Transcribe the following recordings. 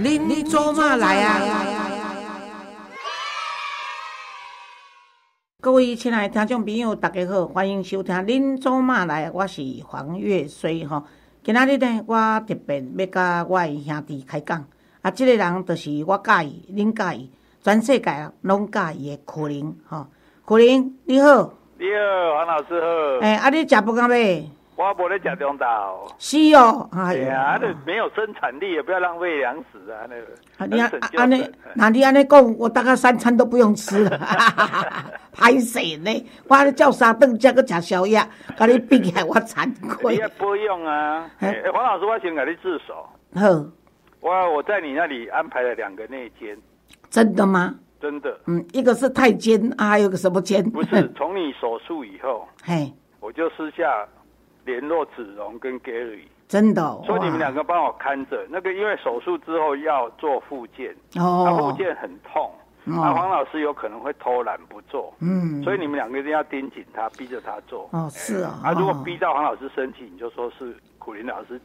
您您做嘛来啊？各位亲爱的听众朋友，大家好，欢迎收听《您做嘛来》，我是黄月水吼。今仔日呢，我特别要甲我的兄弟开讲，啊，即个人就是我介意，恁介意，全世界啊拢介意的柯林吼。柯林你好，你好，黄老师好。诶、啊，你食不干未？我无咧食中岛。是哦，哎呀，啊，那没有生产力，也不要浪费粮食啊，那个。啊，你啊能省就安尼，那你安尼讲，我大概三餐都不用吃了，歹势呢！我安尼叫三顿才去食宵夜，甲你比起来我惭你愧也。不用啊。黄老师，我先给你自首。好，我我在你那里安排了两个内奸，真的吗？真的嗯，一个是太监，啊，还有个什么监？不是从你手术以后，嘿，我就私下联络子荣跟 Gary，真的哦。说你们两个个帮我看着那个，因为手术之后要做复健，他哦复，健很痛，哦啊，黄老师有可能会偷懒不做。嗯，所以你们两个一定要盯紧他，逼着他做。哦是啊啊，如果哦逼到黄老师生气，你就说是苦林老师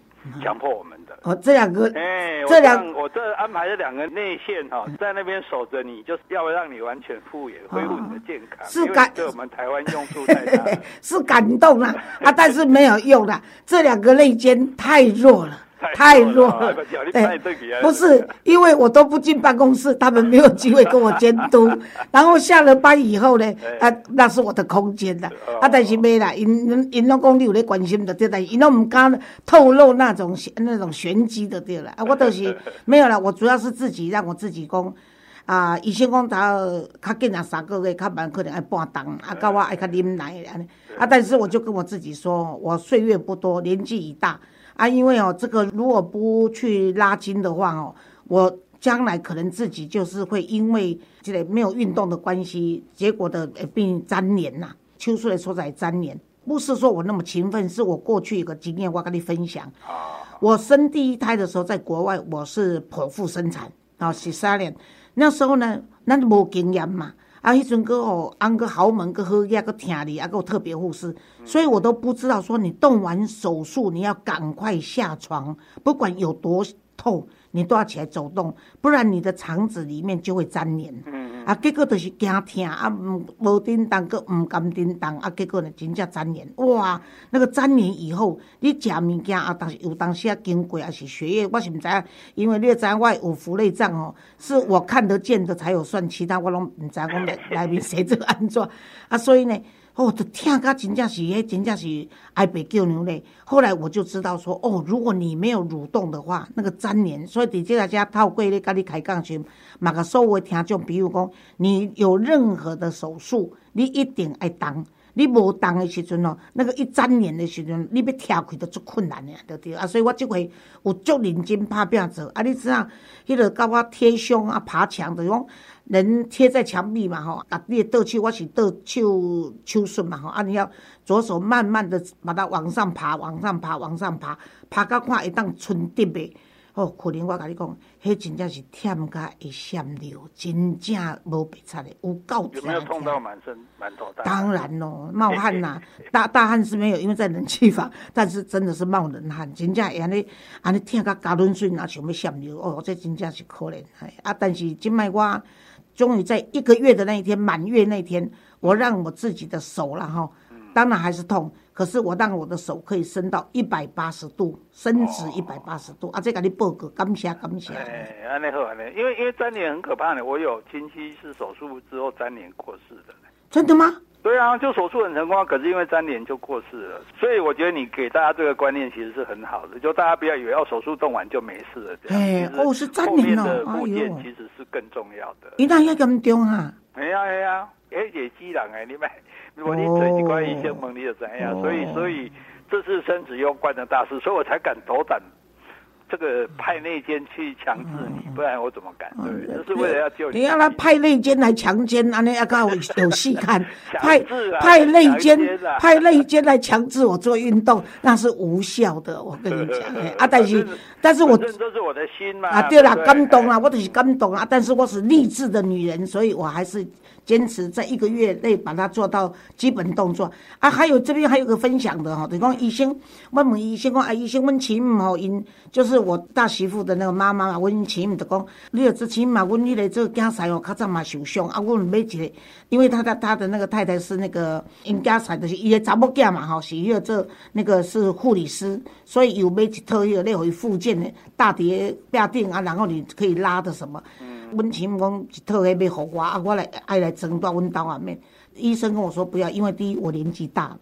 强迫我们的。哦，这两个，哎，我这两我这安排这两个内线哈，在那边守着你，就是要让你完全复原，恢复你的健康。是感对我们台湾用处太大。是感动啦，啊，但是没有用啦，这两个内奸太弱了。太太弱哎不是因为我都不进办公室，他们没有机会跟我监督。然后下了班以后呢，啊，那是我的空间啦。哦啊，但是没啦，因因拢讲你有咧关心的对啦，因拢唔敢透露那种那种玄机的对了。啊，我都是 没有啦，我主要是自己让我自己讲。啊，医生讲他较紧啊，三个月较慢可能爱半冬，啊，到我爱较啉奶的安尼。啊，但是我就跟我自己说，我岁月不多，年纪已大，啊，因为哦，这个如果不去拉筋的话哦，我将来可能自己就是会因为这个没有运动的关系，结果的会变粘连呐、秋水的所在粘连。不是说我那么勤奋，是我过去一个经验，我跟你分享。我生第一胎的时候，在国外我是剖腹生产，啊，十三年。那时候呢，那无经验嘛，啊，迄阵个哦，安个豪门个好个个听你，啊，个有特别护士，所以我都不知道说你动完手术，你要赶快下床，不管有多痛，你都要起来走动，不然你的肠子里面就会粘连。嗯啊，结果就是惊疼啊，唔无叮当，佮唔敢叮当，啊，结果呢真正粘连，哇，那个粘连以后，你食物件啊，当时有当时啊经过，啊是血液，我是唔知影，因为你也知影我有腹内脏哦，是我看得见的才有算，其他我拢唔知我内内面写这个安怎，啊，所以呢。哦，就听甲真正是，迄真正是爱被叫牛嘞。后来我就知道说，哦，如果你没有蠕动的话，那个粘连，所以伫这个家透过咧，甲你开讲时，嘛个所有听众，比如讲，你有任何的手术，你一定爱动。你无动的时阵哦，那个一粘连的时阵，你要跳开都足困难的，对对啊。所以我即回有足认真拍拼做。啊，你知影，迄个甲我贴胸啊、爬墙，就是讲人贴在墙壁嘛吼，啊，你的倒手我是倒手手术嘛吼，啊，你要左手慢慢的把它往上爬、往上爬、往上爬，爬到看会当春滴的。哦，可能我甲你讲，迄真正是忝甲会闪流，真正无白擦的，有够有没有痛痛到满身满头大汗？当然咯，冒汗呐、大大汗是没有，因为在冷气房，但是真的是冒冷汗，真正会安尼安尼疼甲加润水，然后想要闪流，哦，这真正是可怜。哎啊，但是今麦我终于在一个月的那一天，满月那一天，我让我自己的手了哈，当然还是痛，可是我让我的手可以伸到一百八十度，伸直一百八十度，啊，这给你报告，感谢感谢。哎，安尼好安尼，因为因为粘连很可怕的，我有亲戚是手术之后粘连过世的。真的吗？对啊，就手术很成功，可是因为粘连就过世了。所以我觉得你给大家这个观念其实是很好的，就大家不要以为要手术动完就没事了。哎哦是粘后面连哦哎的复健呦其实是更重要的。伊那遐严重啊？哎呀哎呀，哎也激人哎，你们 如果你做一关医生问你就怎样，哦所以所以这次生死攸关的大事，所以我才敢斗胆。这个派内奸去强制你，不然我怎么敢？对，这是为了要救你你要他派内奸来强奸，那你要搞有有戏看。强派派内奸派内奸来强制我做运动，那是无效的。我跟你讲，哎啊，但是但是我这是我的心嘛。啊，对啦，不感动啦，我就是感动啊。但是我是励志的女人，所以我还是坚持在一个月内把它做到基本动作啊。还有这边还有个分享的哈，等于讲医生，我问医生讲，啊，医生，阮亲吼因就是我大媳妇的那个妈妈嘛，阮前面就讲，你之前嘛，阮迄个做囝婿哦，较早嘛受伤啊，阮买一个，因为他的他的那个太太是那个因囝婿，就是伊的查某囝嘛吼，是迄个做那个是护理师，所以有买一套迄个咧，互伊附件的大碟壁顶啊，然后你可以拉的什么。阮前面讲一套迄要互我，啊，我来爱来争到阮兜外面。医生跟我说不要，因为第一我年纪大了。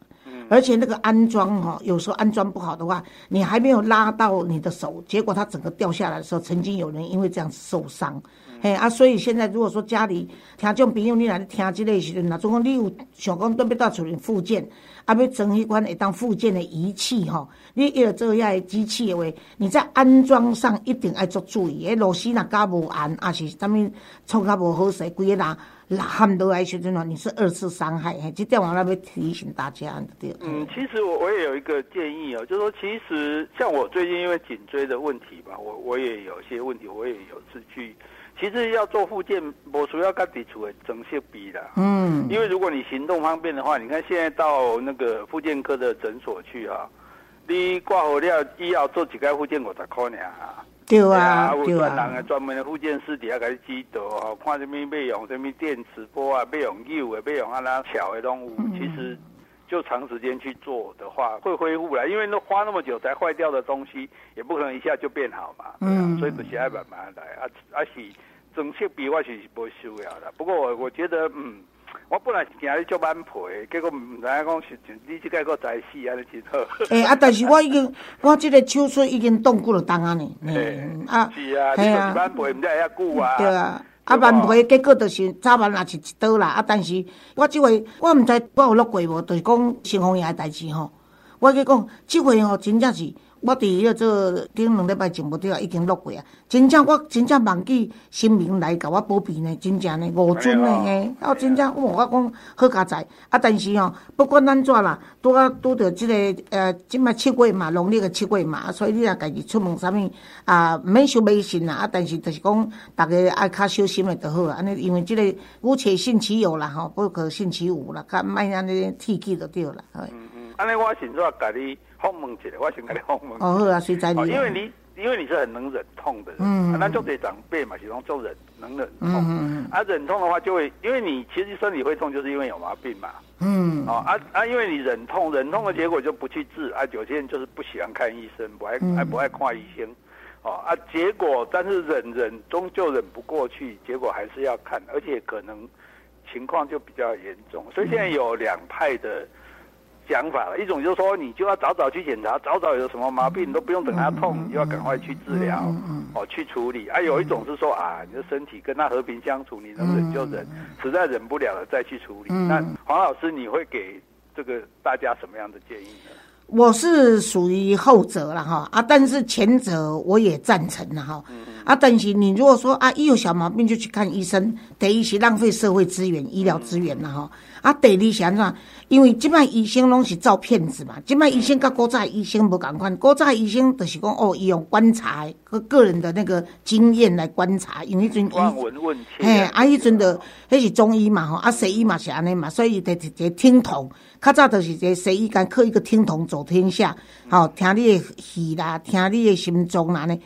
而且那个安装哈，有时候安装不好的话，你还没有拉到你的手，结果它整个掉下来的时候，曾经有人因为这样子受伤。嘿啊，所以现在如果说家里听众朋友你来听这类时阵，那总讲你有想讲准备到处理附件，啊，要装一款会当附件的仪器哈，你要做遐的机器的话，你在安装上一定要做注意，诶，螺丝若加无安，啊是啥物创较无好势，规个拉。喊都来时阵哦，你是二次伤害，这点我那边提醒大家对。嗯，其实我我也有一个建议哦，就是说，其实像我最近因为颈椎的问题吧，我我也有些问题，我也有次去，其实要做复健，我主要跟底处的整些比的。嗯，因为如果你行动方便的话，你看现在到那个复健科的诊所去啊，你挂好料医药做几个复健我才块呢啊。对啊，有专人的专门的附件师底下开始指导哦，看什么要用什么电磁波啊，要用 U 的，要用啊那巧的东西。其实就长时间去做的话，会恢复了。因为那花那么久才坏掉的东西，也不可能一下就变好嘛。嗯，所以就是爱慢慢来啊啊是整切比我是不需要的。不过我我觉得嗯。我本来是惊你做挽赔，结果唔知影讲是你即个个在死安尼真好。诶 啊！但是我已经，我即个手术已经冻过了当啊呢。诶啊，是啊，你就是挽赔，唔知遐久啊。对啊，啊万赔结果就是早晚也是一刀啦。啊，但是我即回我唔知我有录过无，就是讲新红爷代志吼。我去讲，即回吼真正是。我伫迄个做顶两礼拜前无对啊，已经录过啊。真正我真正忘记新民来甲我保庇呢，真正呢五尊呢嘿。啊，真正我我讲好佳哉啊！但是吼，不管安怎啦，拄啊拄着即个呃，即摆七月嘛，农历个七月嘛，所以你若家己出门啥物啊，毋免想迷信啦啊。但是就是讲，逐个爱较小心诶就好啊。安尼因为即个无且信其有啦吼，不可信其无啦，较莫安尼天气就对啦。嗯嗯，安尼我先做甲你。访问一下，我先跟你访问。哦，好啊，谁在你？因为你，因为你是很能忍痛的人。嗯。那就得长辈嘛，喜欢做忍，能忍痛。嗯嗯啊，忍痛的话就会，因为你其实身体会痛，就是因为有毛病嘛。嗯。哦啊啊！因为你忍痛，忍痛的结果就不去治啊。有些人就是不喜欢看医生，不爱爱不爱看医生。哦啊，结果但是忍忍终究忍不过去，结果还是要看，而且可能情况就比较严重。所以现在有两派的。想法了，一种就是说，你就要早早去检查，早早有什么毛病，你都不用等它痛，你就要赶快去治疗，哦，去处理。啊，有一种是说啊，你的身体跟他和平相处，你能忍就忍，实在忍不了了再去处理。那黄老师，你会给这个大家什么样的建议呢？我是属于后者了哈。啊，但是前者我也赞成了哈。啊，但是你如果说啊，一有小毛病就去看医生，等于是浪费社会资源、医疗资源了哈啊，第二是安怎？因为即摆医生拢是照骗子嘛，即摆医生甲古早医生无共款，古早医生就是讲哦，伊用观察个个人的那个经验来观察，因为迄阵医，嘿，啊，迄阵的迄是中医嘛吼，啊西医嘛是安尼嘛，所以得得听筒，较早就是个西医干刻一个听筒走天下，吼，听你的耳啦，听你的心脏啦呢，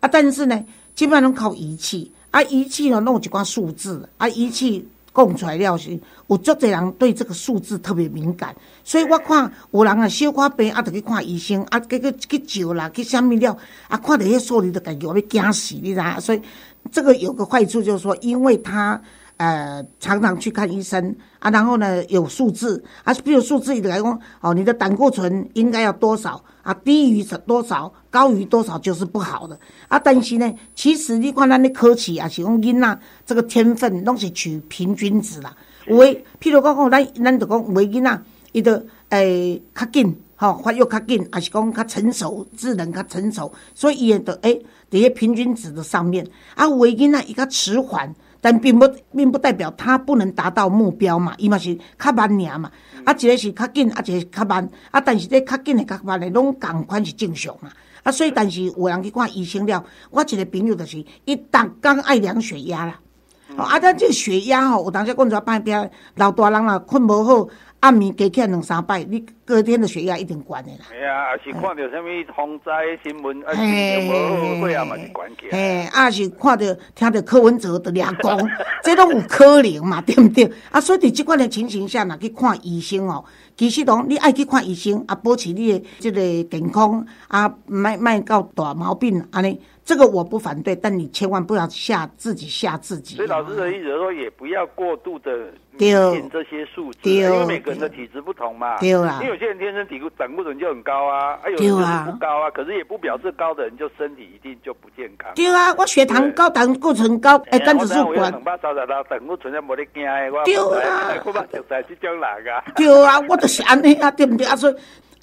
啊，但是呢，即摆拢靠仪器，啊，仪器呢弄一寡数字，啊，仪器。供出来了是，有足侪人对这个数字特别敏感，所以我看有人啊小可病啊，就去看医生啊，结果去照啦，去啥物了啊，看到迄数字就家己我要惊死，你知？所以这个有个坏处就是说，因为他呃常常去看医生啊，然后呢有数字啊，比如数字来讲，哦，你的胆固醇应该要多少？啊，低于多少，高于多少就是不好的。啊，但是呢，其实你看咱的科技啊，是讲囡仔这个天分拢是取平均值啦。有诶，譬如讲讲，咱咱就讲有诶囡仔，伊就诶较紧，吼发育较紧，还是讲较成熟，智能较成熟，所以伊诶就诶伫个平均值的上面。啊，有诶囡仔伊较迟缓。但并不并不代表他不能达到目标嘛，伊嘛是较慢尔嘛，啊一个是较紧，啊一个是较慢，啊但是这较紧的较慢的拢共款是正常嘛，啊所以但是有人去看医生了，我一个朋友就是伊逐工爱量血压啦，哦啊咱这血压吼，有当时讲遮歹边老大人啦困无好，暗暝加起来两三摆，你隔天的血压一定高的啦。系啊，也是看到什么风灾新闻，啊，心情无好，血压嘛是高起来。嘿，啊是看到听到柯文哲的俩讲，这拢有可能嘛，对不对？啊，所以伫即款的情形下，若去看医生哦，其实讲你爱去看医生，啊，保持你的即个健康，啊，卖卖到大毛病安尼。这个我不反对，但你千万不要吓自己吓自己。所以老师的意思说，也不要过度的迷信这些数字，因为每个人的体质不同嘛。对啦。因为有些人天生体骨胆固醇就很高啊，啊有些人不高啊，可是也不表示高的人就身体一定就不健康。对啊，我血糖高，胆固醇高，哎，肝指数高。两百三十六，胆固醇也无得惊的，我对啊，我嘛就在这种人啊。对啊，我就是安尼啊，对不对啊？所以。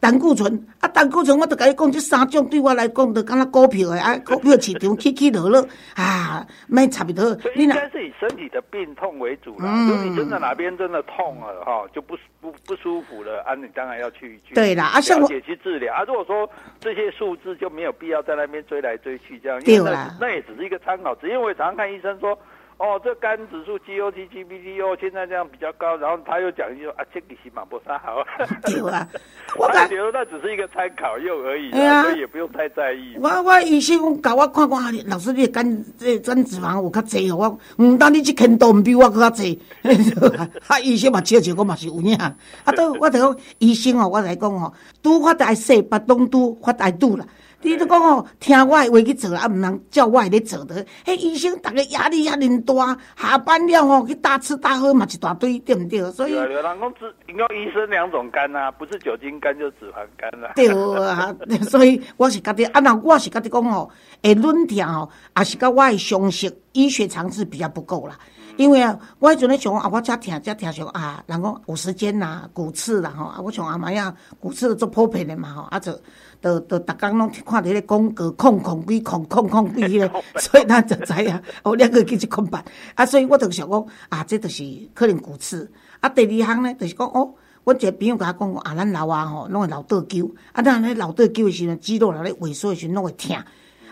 胆固醇啊，胆固醇，我都甲你讲，这三种对我来讲，都敢若股票的啊，股 票市场起起落落啊，卖差不多。所以应该是以身体的病痛为主啦。如果你真的哪边真的痛了哈，就不不不舒服了啊，你当然要去去对啦，啊，像我去治疗啊。如果说这些数字就没有必要在那边追来追去这样，对啦，那也只是一个参考。只因为我常常看医生说。哦，这肝指数 G O T G P T O，现在这样比较高，然后他又讲一句说啊，这个是马波沙好。对啊，我感觉那只是一个参考用而已，所以也不用太在意。我我医生教我看看，老师你的肝这肝脂肪有较济哦，我唔当你这肯度唔比我较济。啊，医生嘛笑笑，我嘛是有影。啊，都我讲医生哦，我来讲哦，拄发大细，不当拄发大肚啦。你都讲哦，听我的话去做啊，毋能照我咧做的。迄医生逐个压力遐尼大，下班了吼去大吃大喝嘛一大堆，对毋对？所以，有人讲脂，应该医生两种肝啊，不是酒精肝就是脂肪肝啦。对啊，所以我是觉得啊，那我是觉得讲哦，会论调吼，也是甲我的常识、医学常识比较不够啦。因为啊，我迄阵咧想啊，我遮听遮听想啊，人讲五十肩呐、骨刺啦吼，啊，我像阿妈呀，骨刺做普遍的嘛吼，啊就。就就逐工拢看着迄个广告，空空几空空空几迄个，所以咱就知影，哦，两个去一空白。啊，所以我就想讲，啊，这就是可能骨刺。啊，第二项呢，就是讲，哦，阮一个朋友甲我讲，啊，咱老啊吼，拢会老倒灸，啊，咱咧老倒灸的时阵，肌肉咧萎缩的时阵，拢会疼。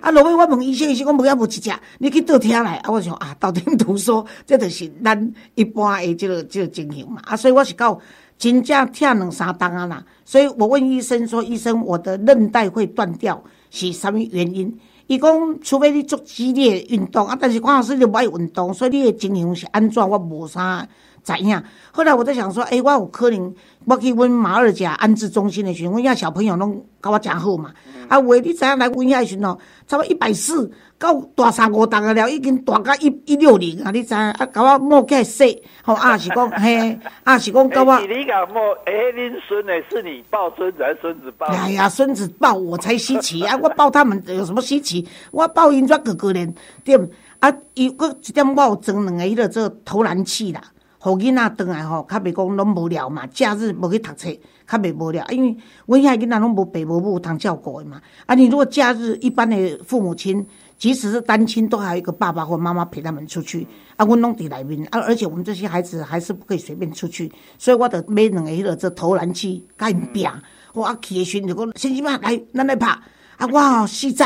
啊，落尾我问医生，医生讲无遐无一只，你去倒听来。啊，我想啊，道听途说，这就是咱一般的即个即个情形嘛。啊，所以我是到。真正疼两三当啊啦，所以我问医生说：“医生，我的韧带会断掉，是什么原因？”伊讲：“除非你做激烈运动啊，但是关老师你不爱运动，所以你的情形是安怎？我无啥知影。”后来我在想说：“诶，我有可能我去问马二甲安置中心的时候，阮遐小朋友拢甲我讲好嘛。啊，喂，你知影来问遐时哦，差不多一百四。”到大三五档个了，已经大到一一六零啊！你知啊？甲我摸起来说，吼 啊是讲嘿，啊是讲甲我。你讲摸，哎，恁孙呢？是你抱孙子还是孙子抱？哎呀，孙子抱我才稀奇啊！我抱他们有什么稀奇？我抱因怎个个呢？对啊，伊个一点我有装两个迄个做投篮器啦，互囡仔倒来吼，较袂讲拢无聊嘛。假日无去读册，较袂无聊，因为阮遐囡仔拢无爸无母通照顾的嘛。啊，你如果假日一般的父母亲。即使是单亲，都还有一个爸爸或妈妈陪他们出去。啊，我拢伫内面，啊，而且我们这些孩子还是不可以随便出去，所以我得买两个迄个这投篮器，甲因拼。我啊去的时阵就讲，先生们来，咱来拍。啊，我四十。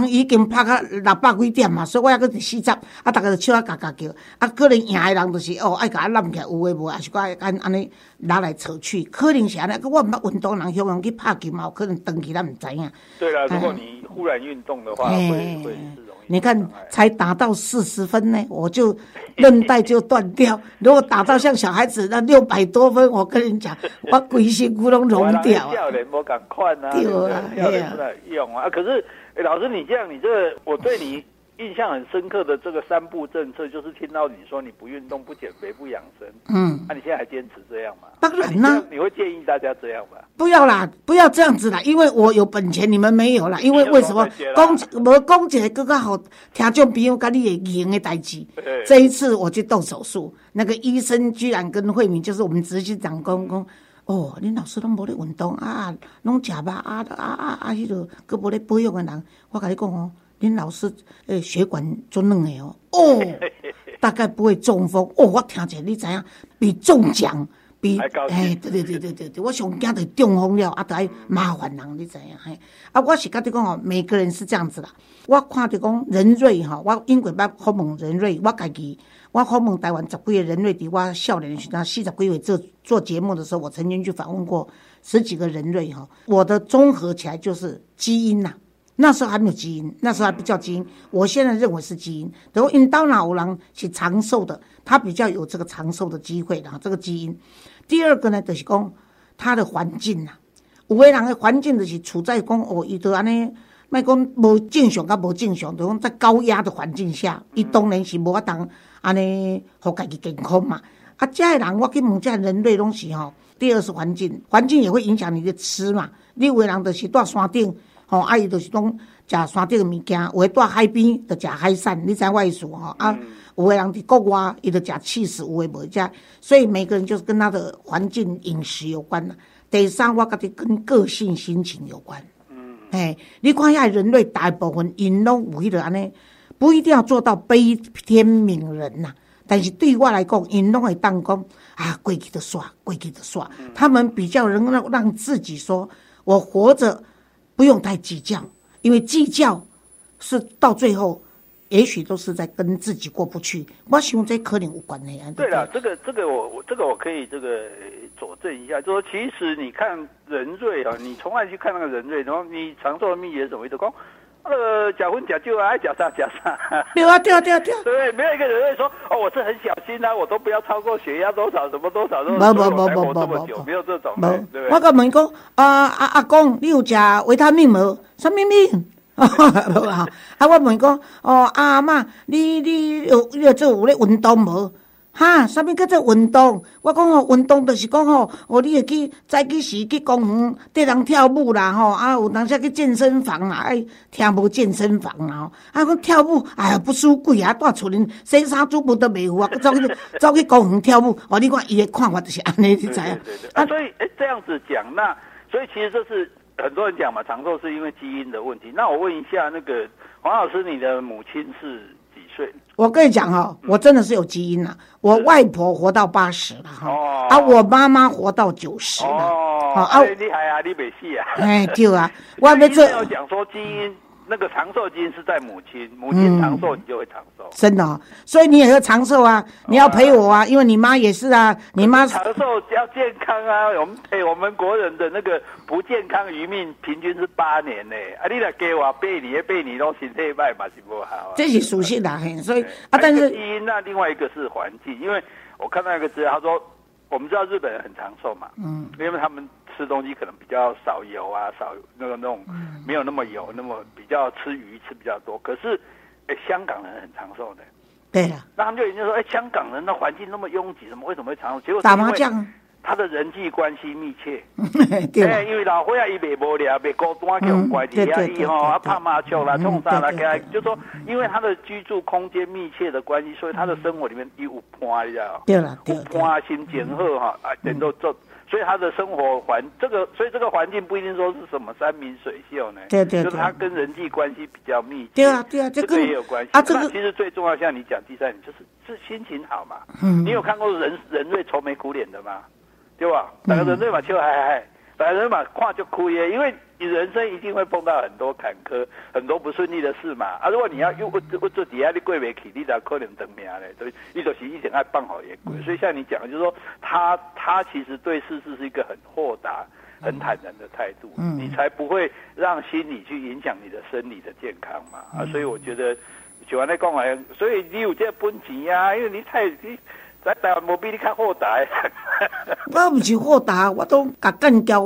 人已经拍到六百几点嘛，所以我还搁四十，啊，逐个就笑啊，嘎嘎叫，啊，可能赢的人就是哦，爱甲我揽起来有诶无，还是爱安安尼拉来扯去，可能是安尼，我毋捌运动人向用去拍球嘛，有可能长期咱毋知影。对啦，如果你忽然运动的话，会会是容易。你看，才打到四十分呢，我就韧带就断掉。如果打到像小孩子那六百多分，我跟你讲，我规身骨拢融掉。教练无共款啊，对啊，用啊，可是。哎，老师，你这样，你这个我对你印象很深刻的这个三步政策，就是听到你说你不运动、不减肥、不养生，嗯，那你现在还坚持这样吗？当然啦，你会建议大家这样吗？不要啦，不要这样子啦，因为我有本钱，你们没有啦。因为为什么？公我公姐更加好，听众朋友跟你也赢的代志。这一次我去动手术，那个医生居然跟慧敏，就是我们直系长公公。哦，恁老师拢无咧运动啊，拢食肉啊啊啊啊！迄个佫无咧保养的人，我甲你讲哦，恁老师诶血管足软诶哦，哦，大概不会中风哦。我听者你知影，比中奖、比哎，对对对对对对，我上惊着中风了，啊，得麻烦人，你知影嘿？啊，我是甲你讲哦，每个人是这样子啦。我看着讲任瑞吼，我英国捌访问任瑞，我家己我访问台湾十几个人瑞，伫我少年时，那四十几岁做做节目的时候，我曾经去访问过十几个人类哈。我的综合起来就是基因呐。那时候还没有基因，那时候还不叫基因。我现在认为是基因。然后因刀脑人是长寿的，他比较有这个长寿的机会的这个基因。第二个呢，就是讲他的环境呐。有的人的环境就是处在讲哦，伊都安尼，莫讲无正常甲无正常，就讲在高压的环境下，伊当然是无法当安尼互家己健康嘛。啊，遮的人我去问遮人类拢是吼。第二是环境，环境也会影响你的吃嘛。你有的人就是住山顶。吼，啊伊就是拢食山顶的物件，有诶住海边就食海产，你知我意思吼？啊，有的人伫国外，伊就食气死，有诶无食，所以每个人就是跟他的环境饮食有关啦。第三，我觉得跟个性心情有关。嗯，嘿，你看下人类大部分因拢有迄个安尼，不一定要做到悲天悯人呐。但是对我来讲，因拢会当讲啊，过去的耍，过去的耍。他们比较能让让自己说，我活着。不用太计较，因为计较是到最后，也许都是在跟自己过不去。我希望这可能无关的呀。对了，这个这个我我这个我可以这个佐证一下，就说其实你看人瑞啊，你从来去看那个人瑞，然后你长寿的秘诀怎么一直讲？呃，假婚假就啊，爱假啥假啥。对啊，对啊，对啊，对啊。对，没有一个人会说哦，我是很小心啊，我都不要超过血压多少，什么多少，都不不不不不不，没有这种。对我甲问讲，啊阿阿公，你有食维他命无？什么命？啊，啊，我问讲，哦阿妈，你你有你做有咧运动无？哈，啥物叫做运动？我讲吼，运动就是讲吼，哦，你会去早起时去公园缀人跳舞啦，吼，啊，有当时去健身房啦，哎听无健身房啦，吼，啊，讲跳舞，哎呀，不输贵啊，带厝恁洗衫煮不得袂赴啊，走去 走去公园跳舞，哦，你看伊的看法就是安尼，你知影？啊，所以诶，这样子讲，那所以其实这是很多人讲嘛，长寿是因为基因的问题。那我问一下，那个黄老师，你的母亲是？我跟你讲哈，我真的是有基因呐。我外婆活到八十了哈，啊，我妈妈活到九十了。哦，啊，厉害啊，你没戏啊。哎，对啊，外面这要讲说基因。那个长寿基因是在母亲，母亲长寿，你就会长寿。真的，所以你也要长寿啊！你要陪我啊，因为你妈也是啊，你妈长寿要健康啊。我们陪我们国人的那个不健康余命平均是八年呢。啊，你来给我背你，背你都身体败嘛是不好。这是属性的，所以啊，但是基因那另外一个是环境，因为我看到一个资料，他说我们知道日本人很长寿嘛，嗯，因为他们。吃东西可能比较少油啊，少那个那种没有那么油，那么比较吃鱼吃比较多。可是，哎，香港人很长寿的。对呀。那他们就研究说，哎，香港人的环境那么拥挤，怎么为什么会长寿？结果打麻将。他的人际关系密切。对。因为老伙仔伊袂无聊，袂孤单，叫怪伫遐伊吼啊拍麻将啦，冲啥啦，给就说，因为他的居住空间密切的关系，所以他的生活里面有伴，你知道对了，对。伴心情好哈，啊，人都做。所以他的生活环这个，所以这个环境不一定说是什么山明水秀呢？对对，就是他跟人际关系比较密切。对啊对啊，这个也有关系啊。这个其实最重要，像你讲第三点，就是是心情好嘛。嗯。你有看过人人类愁眉苦脸的吗？对吧？那个人类嘛，就嗨嗨嗨。反正嘛，看就哭耶，因为你人生一定会碰到很多坎坷、很多不顺利的事嘛。啊，如果你要又我我做底下的贵为起，你咋可能等命嘞？所以一就是一点爱办好也贵。所以像你讲，就是说他他其实对世事是一个很豁达、很坦然的态度，嗯你才不会让心理去影响你的生理的健康嘛。啊，所以我觉得喜欢那讲完，所以你有这本钱呀，因为你太你。在台湾无比你较豁达，我唔是豁达，我都甲干交，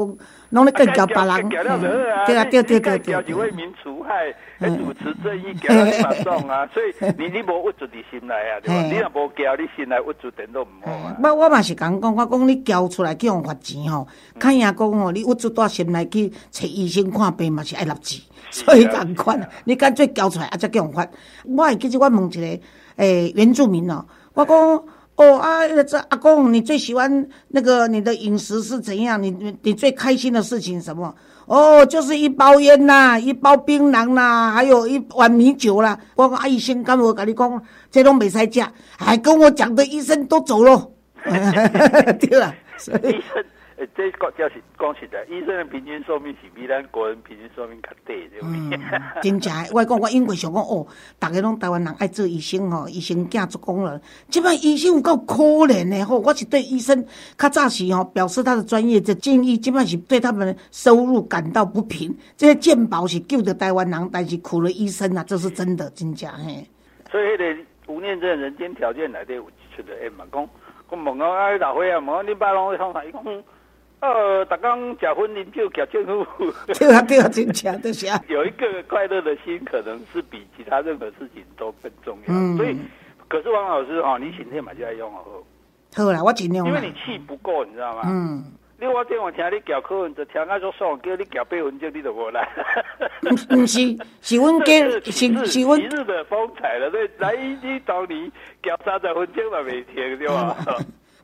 拢咧干交别人。对啊，对对对对。为民除害，主持正义，交你马送啊！所以你你无握住你心内啊，对吧？你若无交，你心内握住点都唔好啊。我我嘛是讲讲，我讲你交出来去用罚钱吼，看人讲吼，你握住到心内去找医生看病嘛是爱立钱，所以赶快，你干脆交出来啊，再叫人罚。我其实我问一个诶原住民哦，我讲。哦啊，这阿公，你最喜欢那个你的饮食是怎样？你你你最开心的事情什么？哦，就是一包烟呐，一包槟榔啦，还有一碗米酒啦。我阿姨先跟我跟你讲，这都没在家，还跟我讲的医生都走了，对了。医生。诶，这个就是讲实在，医生的平均寿命是比咱国人平均寿命较低，对不对？真正，我讲我因为想讲哦，大家拢台湾人爱做医生哦，医生囝做工人，即摆医生有够可怜的吼。我是对医生较早时吼表示他的专业的建议，即摆是对他们收入感到不平。这些健保是救的台湾人，但是苦了医生啊，这是真的，真假嘿。所以迄个吴念真人间条件内底有出的诶嘛，讲讲问讲啊，老伙啊，问讲恁爸拢会创啥？伊讲。呃，大刚结婚啉酒搞政府，对啊对啊，真强的是啊。有一个快乐的心，可能是比其他任何事情都更重要。嗯，所以，可是王老师哦，你今天嘛就要用好。好啦，我尽量。因为你气不够，你知道吗？嗯。你我电话听你教课文，就听啊就爽，叫你教八分钟，你就无来。不是，是阮给是是阮。一日的风采了，对，来你当年教三十分钟嘛未听对吧？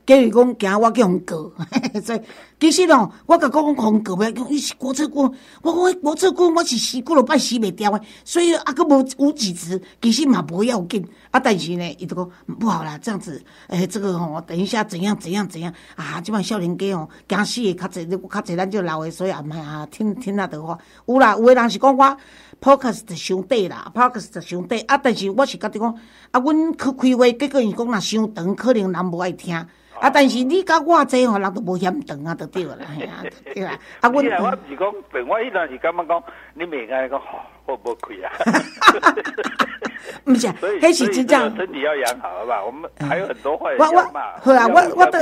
假如讲惊我叫人告，所以其实哦，我甲讲讲告袂，伊是国策官，我讲国策官，我是死过了拜死袂掉诶，所以啊，佫无无几值，其实嘛无要紧，啊，但是呢，伊就讲不好啦，这样子，诶，这个吼，等一下怎样怎样怎样。啊，即摆少年家吼，惊死的较济，较济咱就老诶，所以也毋啊听听他的话，有啦，有诶人是讲我 podcast 伤短啦，podcast 伤短，啊，但是我是觉得讲，啊，阮去开会，结果伊讲若伤长，可能人无爱听。啊！但是你甲我这吼，人都无嫌长啊，就对啦，系啊，对啦。啊，我我不是讲，我迄段时感觉讲，你未该讲好，好不亏啊？不是，迄是真正身体要养好，好吧？我们还有很多坏人要骂，好啊，我我都。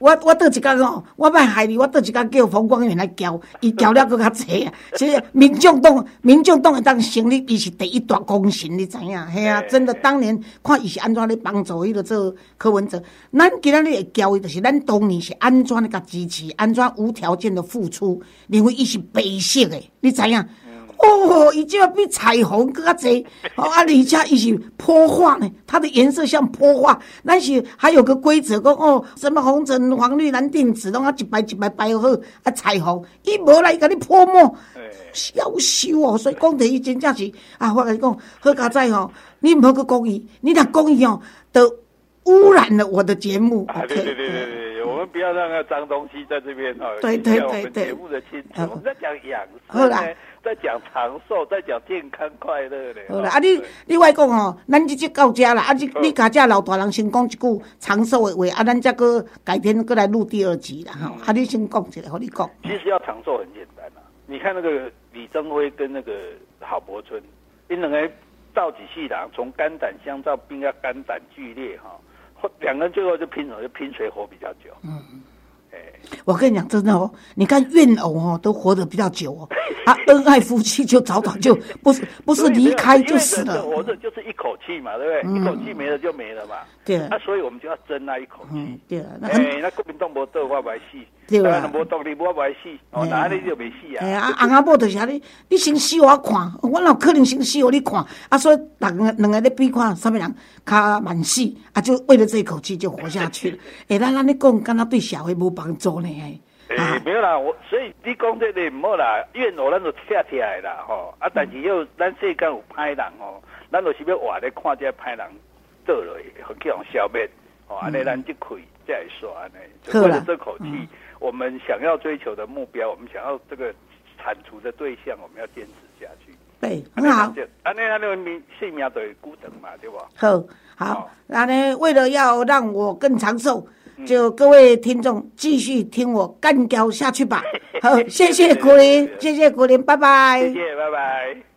我我倒一工哦，我卖害你，我倒一工叫冯光远来教，伊教了搁较济啊。其实民众党，民众党会当成立，伊是第一大功臣，你知影？嘿啊，真的，当年看伊是安怎咧帮助伊个做柯文哲。咱今仔日会教伊，就是咱当年是安怎咧甲支持，安怎无条件的付出，认为伊是白色的，你知影？哦，伊就要比彩虹更加侪哦，啊，而且伊是泼画呢，它的颜色像泼画，但是还有个规则，讲哦，什么红橙黄绿蓝靛紫，拢啊一排一排排好啊彩虹，伊无来甲你泼墨，夭寿哦，所以讲第一真正是啊，我甲你讲，好佳仔吼，你毋好去讲伊，你若讲伊哦，都污染了我的节目。对对对对对，们不要让那脏东西在这边哦，对对对对，节目的清楚，我们在讲养生呢。在讲长寿，在讲健康快乐咧。好啦，啊你你外讲吼，咱即只到遮啦，啊你你家遮老大人先讲一句长寿的话，啊咱再个改天过来录第二集啦，吼。啊你先讲一个，好你讲。其实要长寿很简单啊，你看那个李登辉跟那个郝柏村，因两个斗几世人，从肝胆相照变到肝胆俱裂哈，两个人最后就拼什么？就拼谁活比较久。嗯。我跟你讲，真的哦，你看怨偶哦，都活得比较久哦。啊，恩爱夫妻就早早就不是不是离开就死了。活着就是一口气嘛，对不对？一口气没了就没了嘛。对。啊，所以我们就要争那一口气。对。哎，那国民党不斗，我不会死。对啊。无独立，我不会死。哦，那你就没死啊。哎啊，阿阿伯就是安尼，你先死我看，我哪可能先死互你看？啊，所以两个两个咧比看，什么人较慢死，啊，就为了这一口气就活下去了。哎，那那你讲，敢若对社会无帮助呢？诶，没有啦，我所以你讲这个唔好啦，怨我咱就拆起来啦，吼啊！但是要咱世间有歹人吼，咱就是要活咧看这歹人倒落去，去用消灭，哦，安尼咱就可以再说安尼，就为了这口气，我们想要追求的目标，我们想要这个铲除的对象，我们要坚持下去。对，很好。安尼安尼命性命对孤等嘛，对不？好，好，那呢，为了要让我更长寿。就各位听众继续听我干掉下去吧。好，谢谢古林，谢谢古林，拜拜。谢谢，拜拜。